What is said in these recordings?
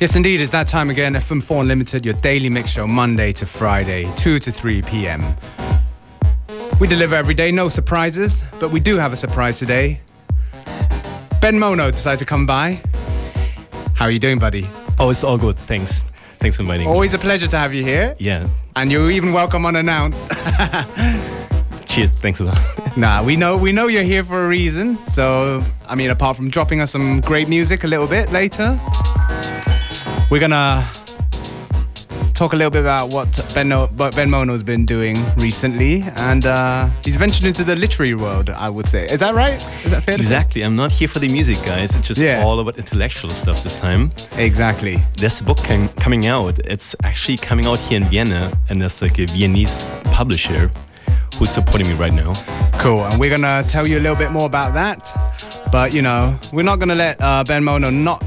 Yes, indeed, it's that time again. FM4 Unlimited, your daily mix show, Monday to Friday, 2 to 3 p.m. We deliver every day, no surprises, but we do have a surprise today. Ben Mono decided to come by. How are you doing, buddy? Oh, it's all good. Thanks. Thanks for inviting me. Always a pleasure to have you here. Yeah. And you're even welcome unannounced. Cheers. Thanks a lot. nah, we know we know you're here for a reason. So, I mean, apart from dropping us some great music a little bit later, we're gonna talk a little bit about what Ben, what ben Mono's been doing recently, and uh, he's ventured into the literary world. I would say, is that right? Is that fair? Exactly. I'm not here for the music, guys. It's just yeah. all about intellectual stuff this time. Exactly. There's a book com- coming out. It's actually coming out here in Vienna, and there's like a Viennese publisher who's supporting me right now. Cool. And we're gonna tell you a little bit more about that. But you know, we're not gonna let uh, Ben Mono not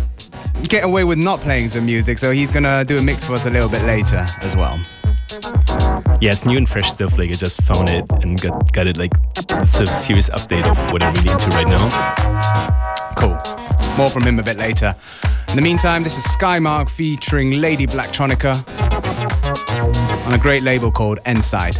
get away with not playing some music, so he's gonna do a mix for us a little bit later as well. Yeah, it's new and fresh stuff. Like I just found it and got got it. Like it's a serious update of what I'm really into right now. Cool. More from him a bit later. In the meantime, this is Skymark featuring Lady Blacktronika on a great label called N-Side.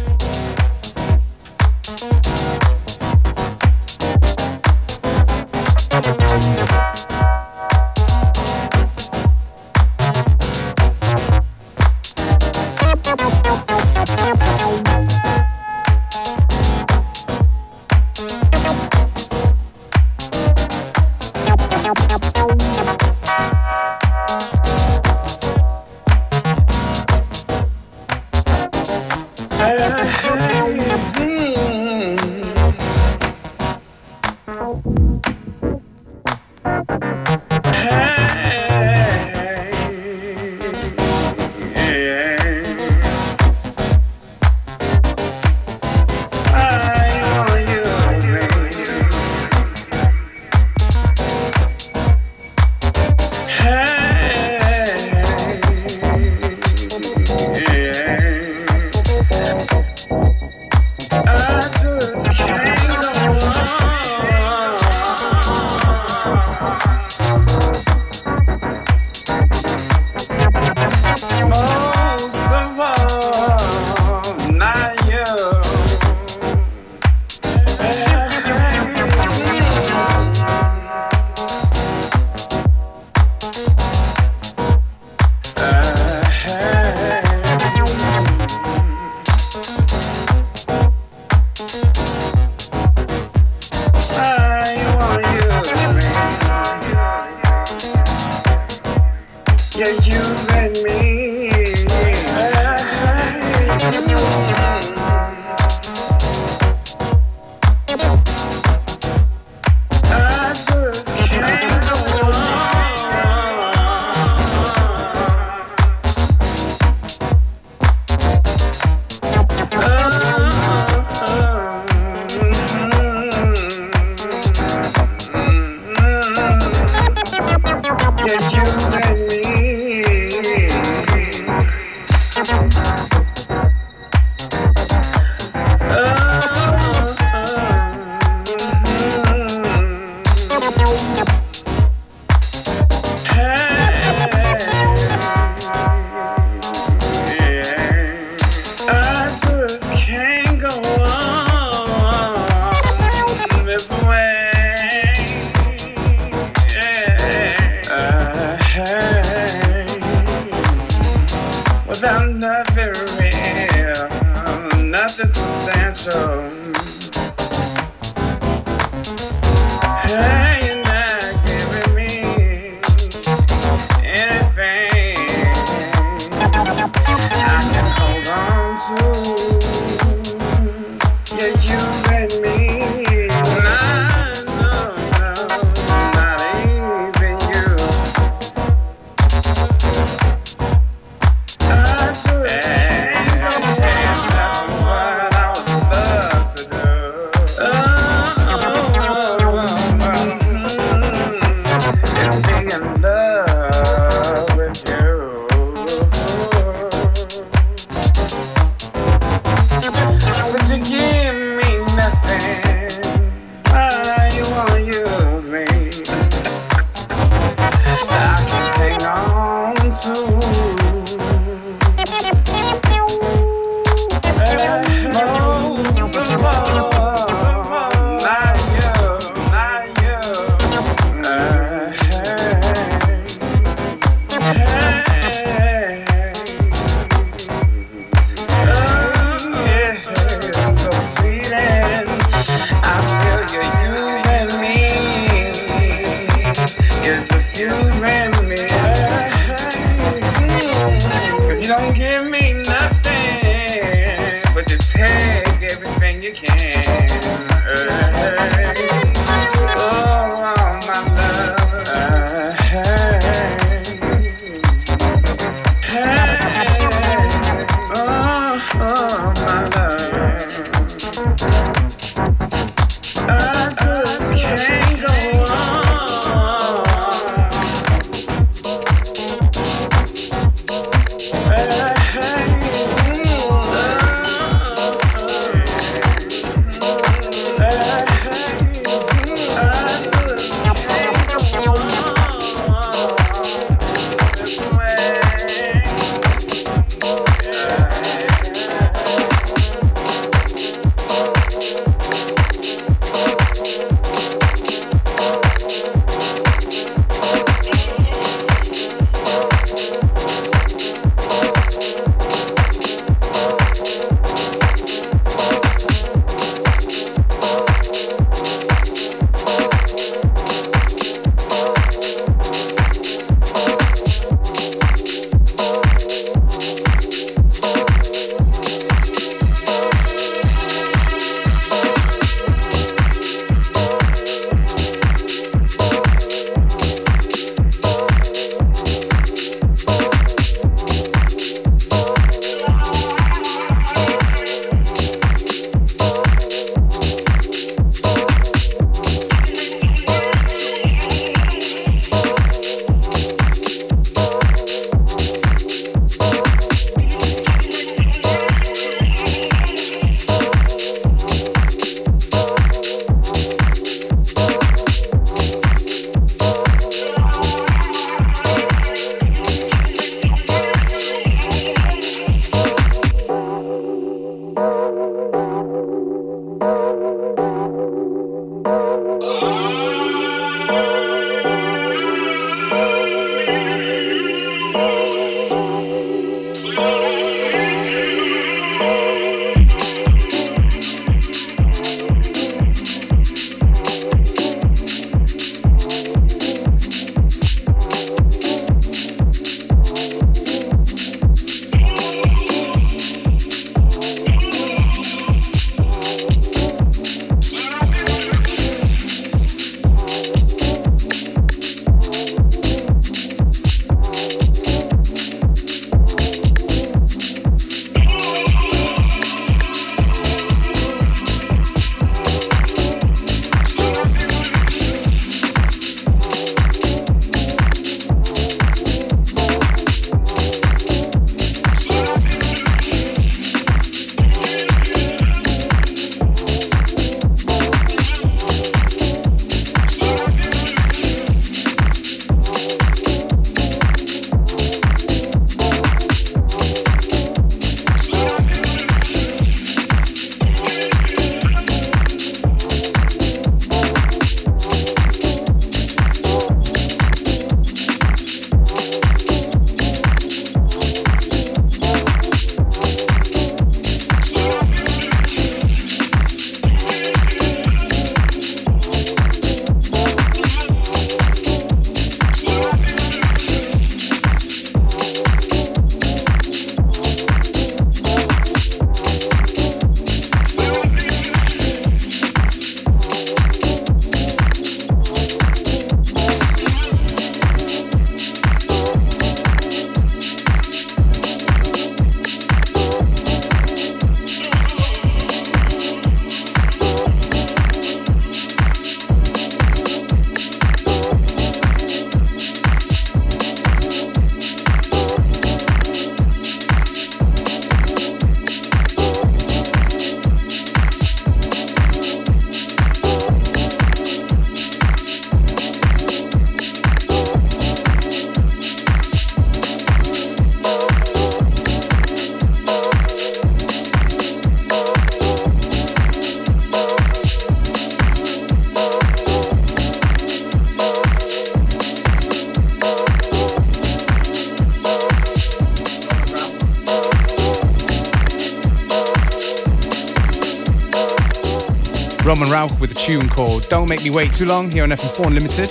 Tune called Don't Make Me Wait Too Long here on FM4 Unlimited.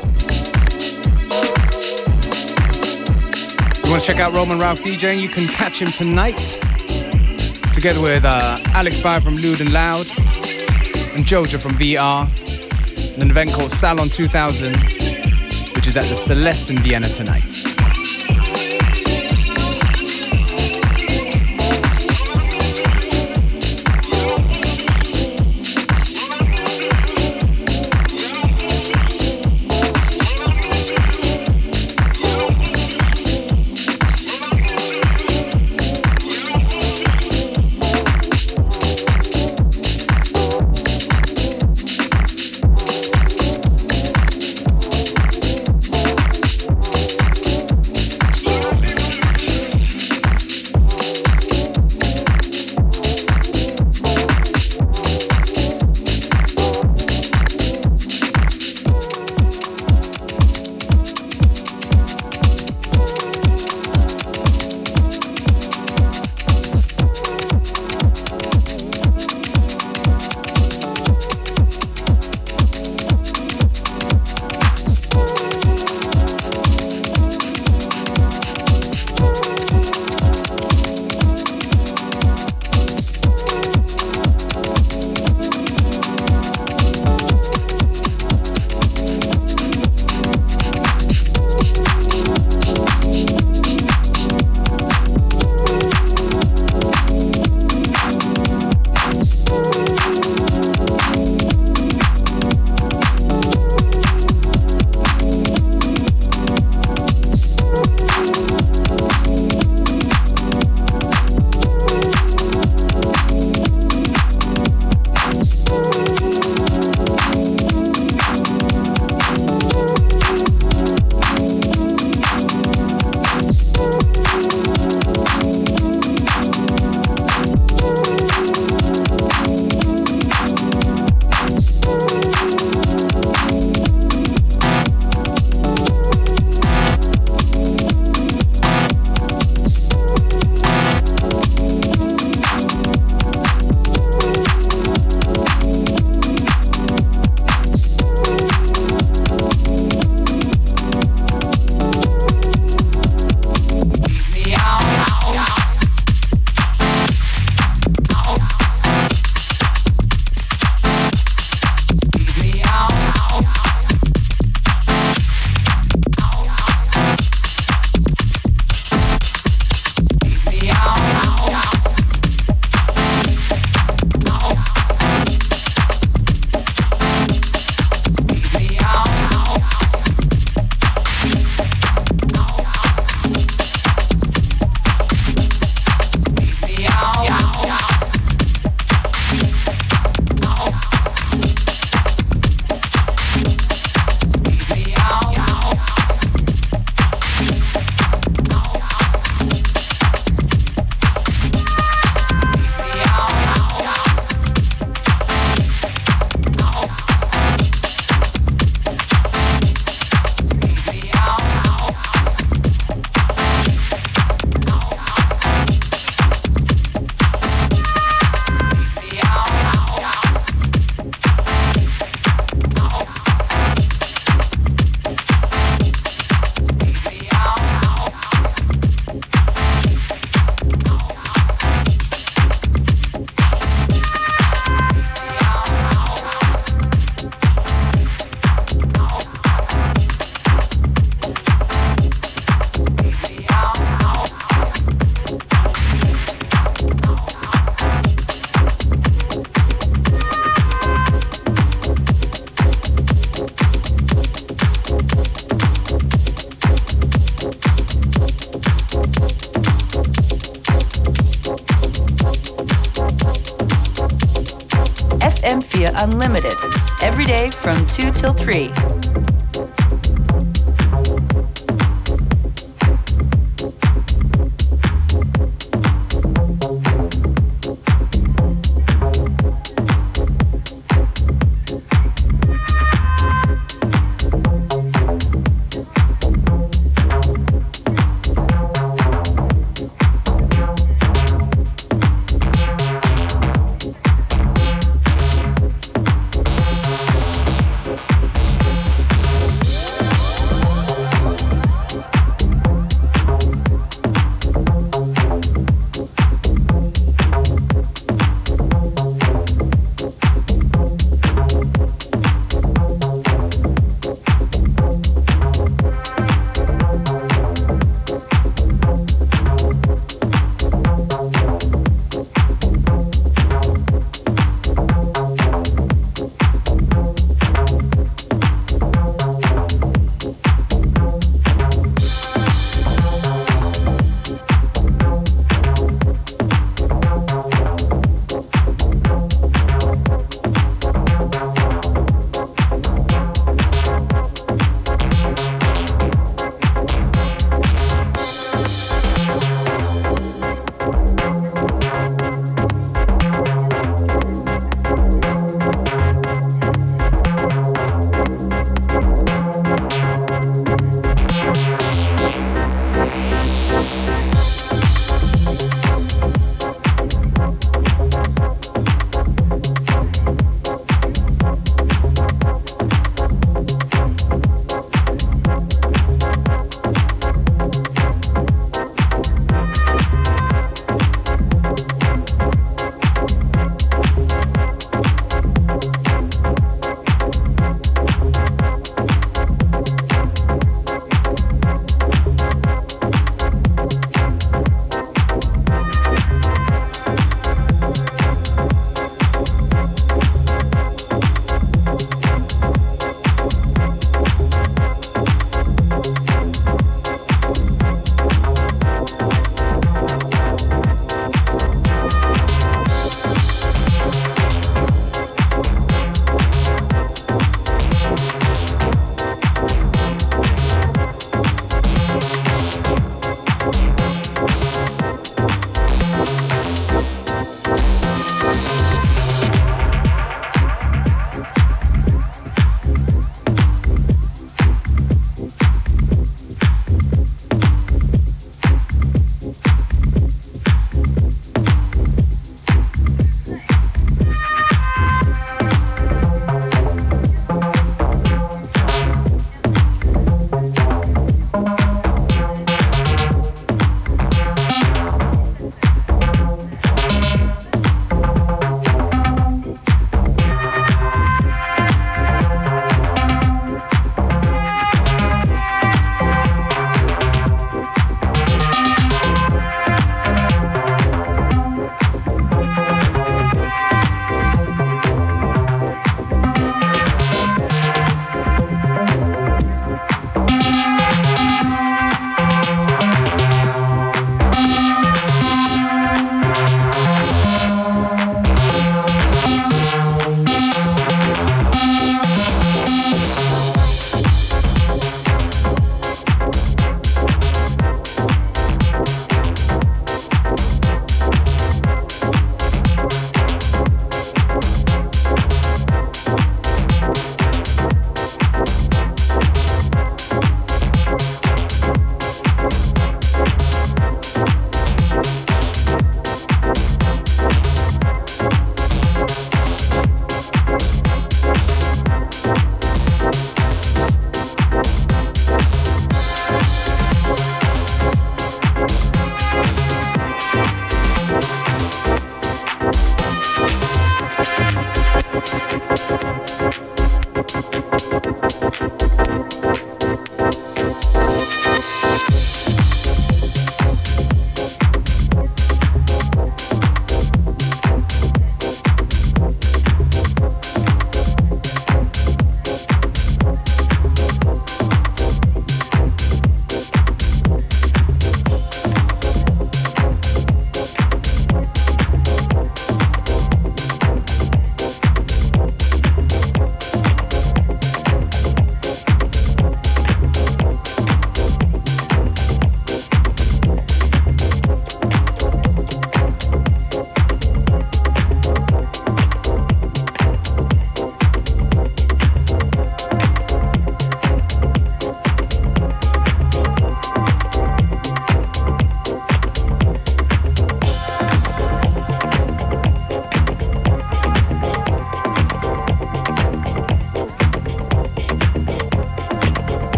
If you want to check out Roman Rauch DJing, you can catch him tonight together with uh, Alex Bauer from Lewd and Loud and Joja from VR. an event called Salon 2000, which is at the Celeste in Vienna tonight.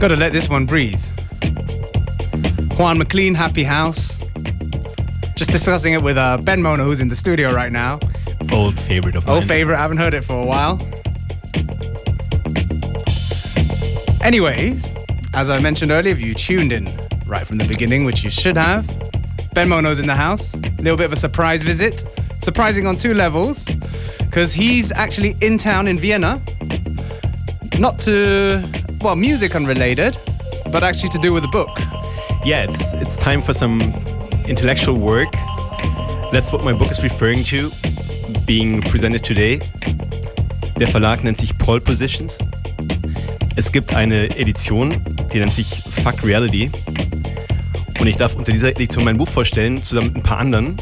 Gotta let this one breathe. Juan MacLean, Happy House. Just discussing it with uh, Ben Mono, who's in the studio right now. Old favorite of mine. Old favorite, I haven't heard it for a while. Anyways, as I mentioned earlier, if you tuned in right from the beginning, which you should have, Ben Mono's in the house. A little bit of a surprise visit. Surprising on two levels, because he's actually in town in Vienna. Not to, well, music unrelated, but actually to do with a book. Yeah, it's it's time for some intellectual work. That's what my book is referring to, being presented today. Der Verlag nennt sich Pole Positions. Es gibt eine Edition, die nennt sich Fuck Reality. Und ich darf unter dieser Edition mein Buch vorstellen, zusammen mit ein paar anderen.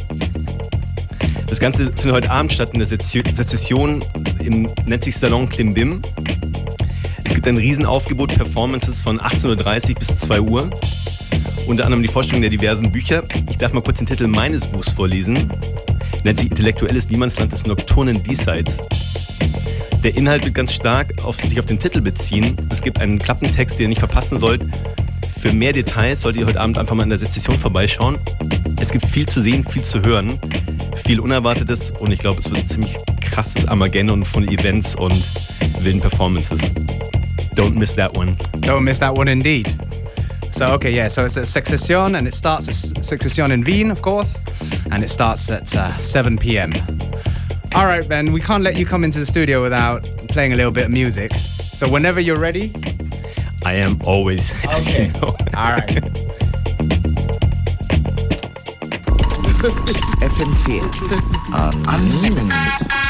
Das Ganze findet heute Abend statt in der Sezession im nennt sich Salon Klimbim. Es gibt ein Riesenaufgebot Performances von 18.30 Uhr bis 2 Uhr. Unter anderem die Vorstellung der diversen Bücher. Ich darf mal kurz den Titel meines Buchs vorlesen. Nennt sich Intellektuelles Niemandsland des nocturnen Diesseits. Der Inhalt wird ganz stark auf sich auf den Titel beziehen. Es gibt einen Klappentext, den ihr nicht verpassen sollt. Für mehr Details solltet ihr heute Abend einfach mal in der Sezession vorbeischauen. Es gibt viel zu sehen, viel zu hören, viel Unerwartetes und ich glaube, es wird ein ziemlich krasses Armageddon von Events und wilden Performances. Don't miss that one. Don't miss that one indeed. So, okay, yeah, so it's at Secession and it starts at Secession in Wien, of course, and it starts at uh, 7 p.m. All right, Ben, we can't let you come into the studio without playing a little bit of music. So, whenever you're ready. I am always. Okay. You know. All right. FM4 uh, Unlimited.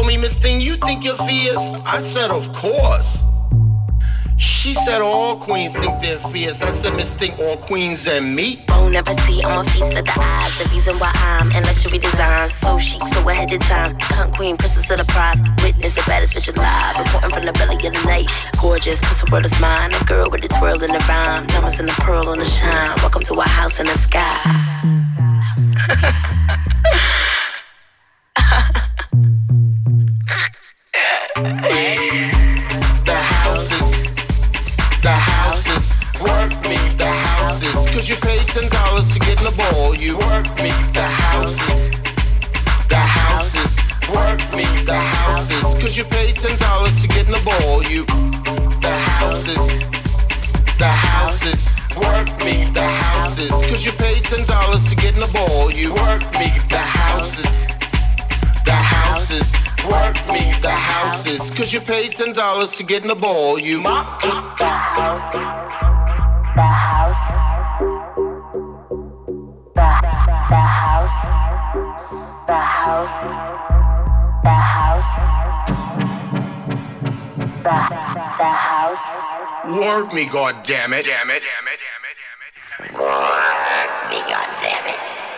Told me, Miss Thing, you think you're fierce? I said, of course. She said all queens think they're fierce. I said, Miss Thing, all queens and me. Won't never see, I'm a feast for the eyes. The reason why I'm in luxury design. So chic, so ahead of time. Cunt queen, princess of the prize. Witness the baddest bitch alive. Reporting from the belly of the night. Gorgeous, cause the world is mine. A girl with a twirl in the rhyme. Diamonds and a pearl on the shine. Welcome to our house in the sky. ball. You work me, the houses, the houses, work me, the houses. Cause you paid ten dollars to get in the ball. You, the houses, the houses, work me, the houses. Cause you paid ten dollars to get in the ball. You work me, the houses the houses. Work me the houses. Cause you paid ten dollars to get in the ball. You mop The house. The house. The house. The house. The, the house. work me, god damn it. Damn it. Damn it. Damn it. Damn it. Me, God damn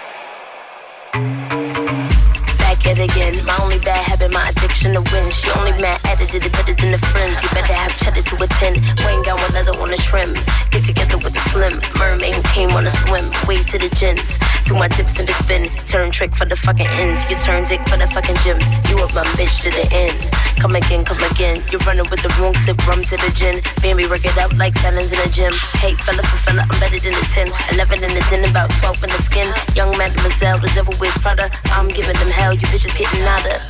it. Again. My only bad habit, my addiction to win. She only mad at it, did it better than the friends. You better have cheddar to attend. Wayne got one leather on the trim. Get together with the slim mermaid who came on a swim. Wave to the gins. To my dips in the spin. Turn trick for the fucking ends. You turn dick for the fucking gyms. You up my bitch to the end. Come again, come again. You're running with the wrong sip rum to the gin. Baby, work it out like felons in the gym. Hey, fella for fella, I'm better than the 10. 11 in the 10, about 12 in the skin. Young mademoiselle, the devil wears Prada. I'm giving them hell, you bitches getting nada.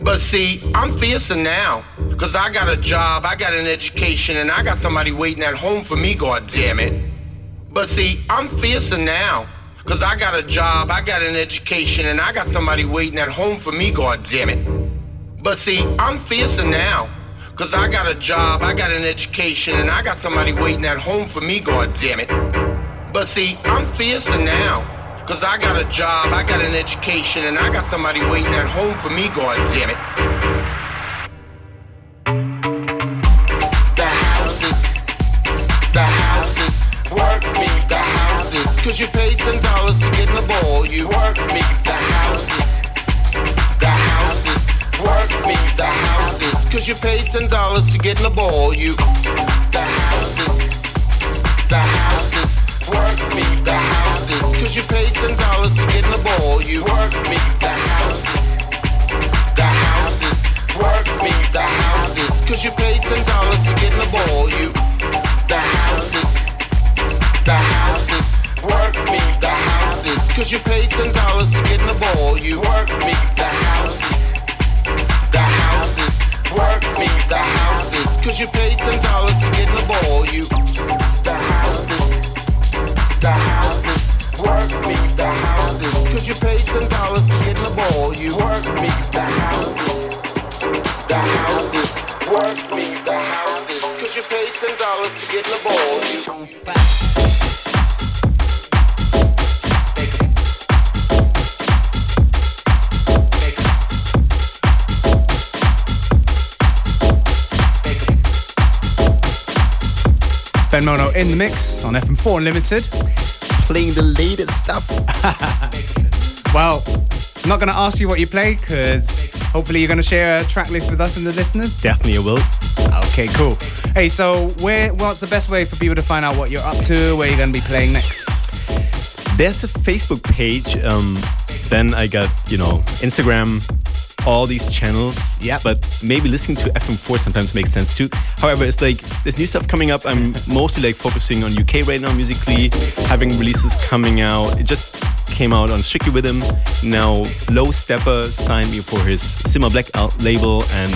But see, I'm fiercer now. Cause I got a job, I got an education, and I got somebody waiting at home for me, god damn it. But see, I'm fiercer now. Cause I got a job, I got an education, and I got somebody waiting at home for me, god damn it. But see, I'm fiercer now. Cause I got a job, I got an education, and I got somebody waiting at home for me, god damn it. But see, I'm fiercer now. Cause I got a job, I got an education, and I got somebody waiting at home for me, god damn it. Cause you paid ten dollars to get in the ball. You work me, the houses, the houses, work me, the houses. Cause you paid ten dollars to get in the ball. You, the houses, the houses, work me, the houses. Cause you paid ten dollars to get in the ball. You work me, the houses, the houses, work me, the houses. Cause you paid ten dollars to get in the ball. You, the houses, the houses, work me, the houses. Cause you paid ten dollars to get in the ball. You work me, the houses, the houses, work me, the houses. Cause you paid ten dollars to get in the ball. You, the houses, the houses, work me, the houses. Cause you paid ten dollars to get in the ball. You work me, the houses, the houses, work me, the houses. Cause you paid ten dollars to get in the ball. You. Ben Mono in the mix on FM4 Unlimited. Playing the latest stuff. Well, I'm not going to ask you what you play because hopefully you're going to share a track list with us and the listeners. Definitely a will. Okay, cool. Hey, so where? What's the best way for people to find out what you're up to? Where you're going to be playing next? There's a Facebook page. Um, then I got, you know, Instagram, all these channels. Yeah. But maybe listening to FM4 sometimes makes sense too. However, it's like there's new stuff coming up. I'm mostly like focusing on UK right now musically, having releases coming out. It just came out on Strictly Rhythm. Now Low Steppa signed me for his Simma Black label and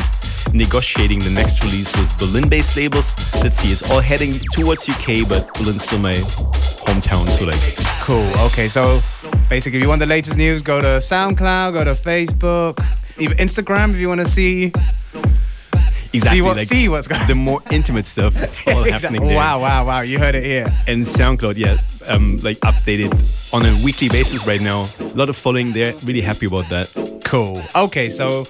negotiating the next release with Berlin-based labels. Let's see, it's all heading towards UK, but Berlin's still my hometown, so like Cool. Okay, so basically, if you want the latest news, go to SoundCloud, go to Facebook, even Instagram if you want to see exactly see what like see what's going. the more intimate stuff. It's all happening there. Wow, wow, wow! You heard it here. and SoundCloud, yeah, um, like updated on a weekly basis right now. A lot of following there. Really happy about that. Cool. Okay, so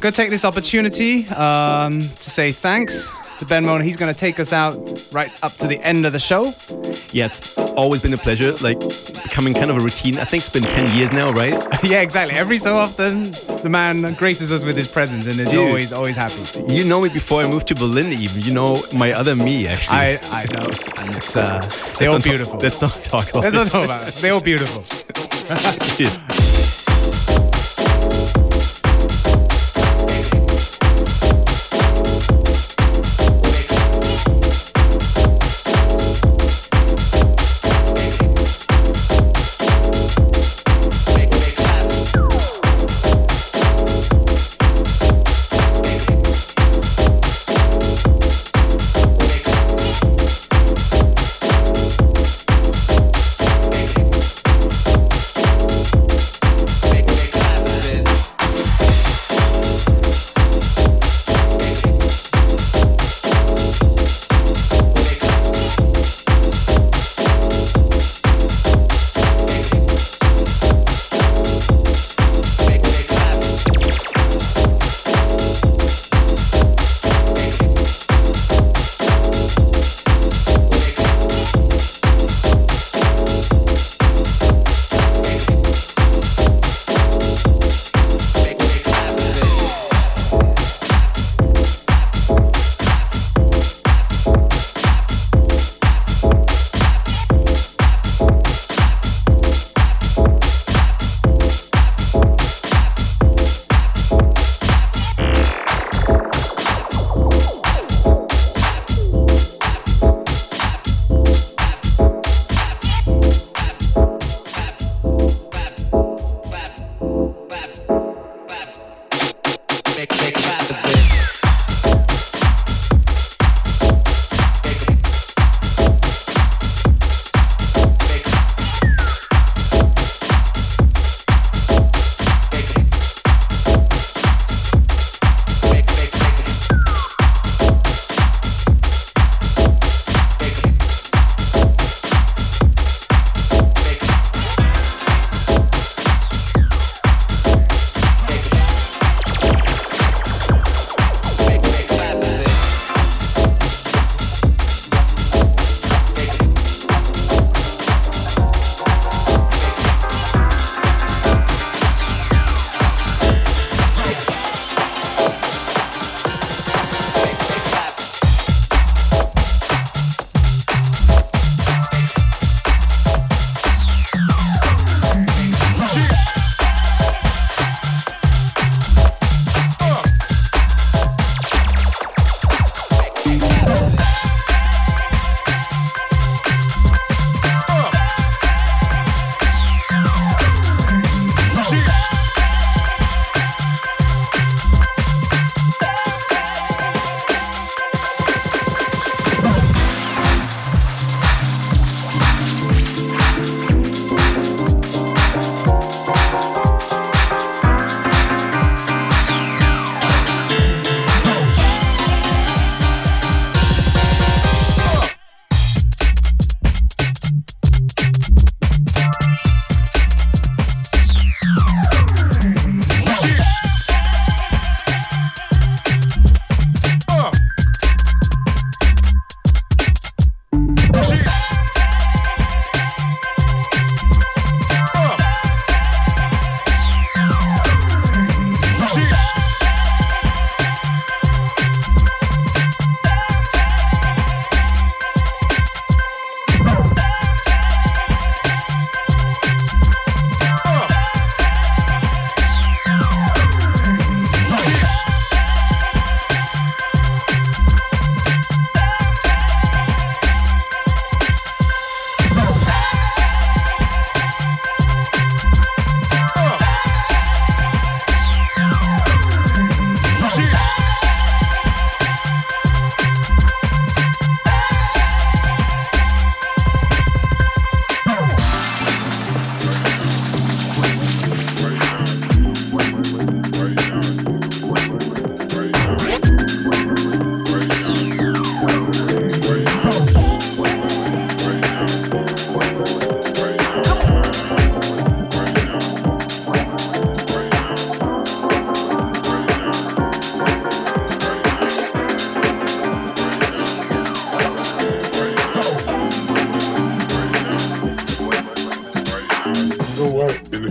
gonna take this opportunity um, to say thanks to Ben Mono. He's gonna take us out right up to the end of the show. Yeah, it's always been a pleasure. Like becoming kind of a routine. I think it's been ten years now, right? yeah, exactly. Every so often, the man graces us with his presence and is Dude. always, always happy. You know me before I moved to Berlin. Even you know my other me actually. I, I know, and it's uh, they're all beautiful. Let's not talk about Let's not talk about it. They're all beautiful.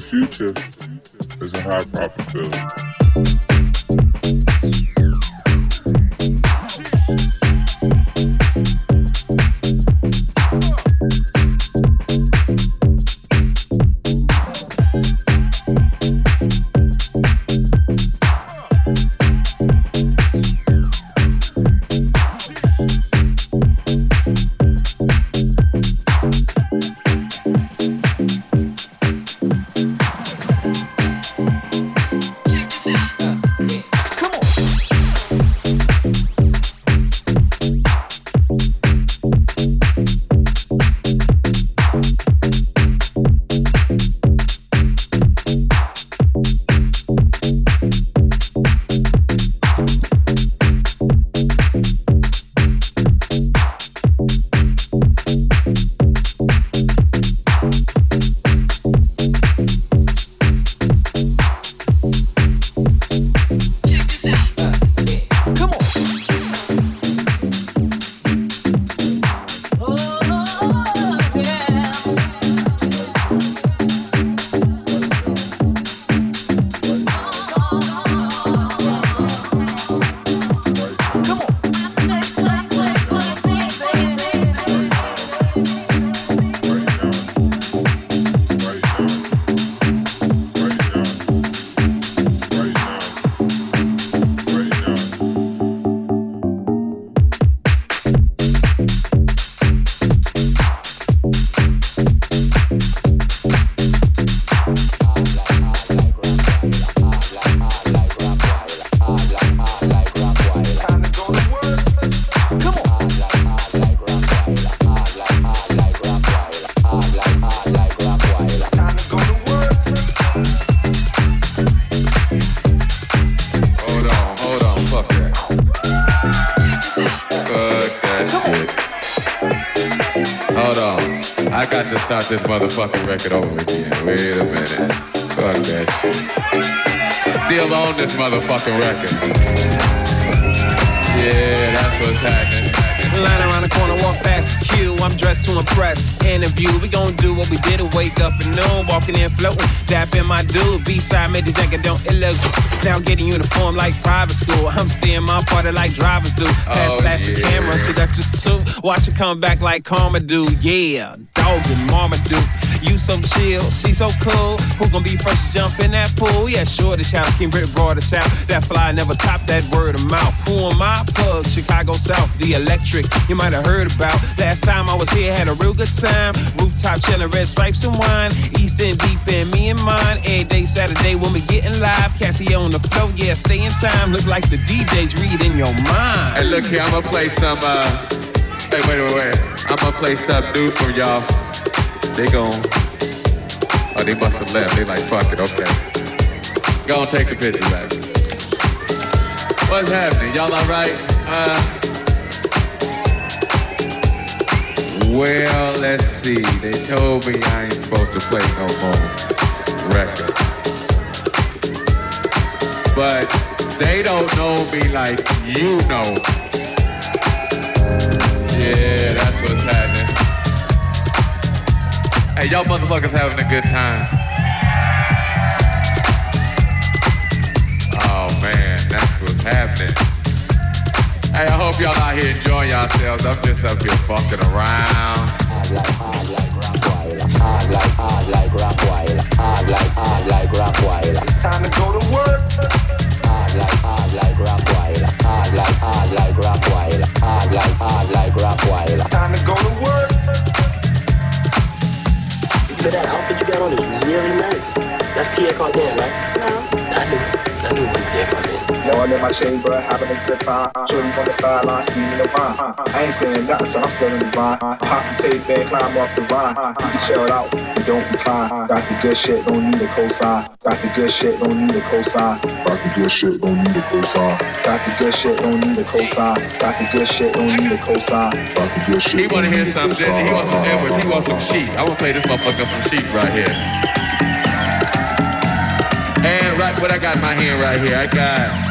future is a high probability. Record. Yeah, that's what's happening. Line around the corner, walk past the queue. I'm dressed to impress. Interview, we gon' do what we did. Wake up at noon, walking in, floating. Dapping my dude. B-side made the jacket, don't it look Now getting uniform like private school. I'm staying my party like drivers do. Pass Oh, flash the yeah. camera, just two. Watch it come back like karma do. Yeah, dog and mama do. You so chill, she so cool. Who gon' be first to jump in that pool? Yeah, sure, the child King Brit brought us out. That fly never top that word of mouth. Who am I? Plug, Chicago South, the electric. You might have heard about. Last time I was here, had a real good time. Rooftop chillin', red stripes and wine. East End deep in me and mine. Every day Saturday when we getting live. Cassie on the flow, yeah, stay in time. Look like the DJ's reading your mind. Hey, look here, I'm gonna play some, uh, hey, wait, wait, wait. I'm gonna play some new from y'all. They gone. oh, they must have left. They like, fuck it, okay. Go and take the picture back. What's happening? Y'all alright? Uh, well, let's see. They told me I ain't supposed to play no more records. But they don't know me like you know. Yeah, that's what's happening. Hey, y'all motherfuckers having a good time. Oh man, that's what's happening. Hey, I hope y'all out here enjoying yourselves. I'm just up here fucking around. Time to go to work. Hard like hard like Rockweiler. Hard like hard like Rockweiler. Hard like hard like So that outfit you got on is really nice. That's Pierre Cardin, right? No. I knew. I knew it was Pierre Cardin. All in my chamber, having a good time. Shorties on the sideline, scheming the vine. I ain't saying nothing, so I'm feeling the vibe. Pop the tape and climb off the vine. You can chill out, and don't decline. Got the good shit, don't need a cosign. Got the good shit, don't need a cosign. Got the good shit, don't need a cosign. Got the good shit, don't need a cosign. Got the good shit, don't need a cosign. Got the good shit. He wanna hear something. He wants some Edwards. He wants some sheet. I wanna play this motherfucker some sheet right here. And right what I got in my hand right here, I got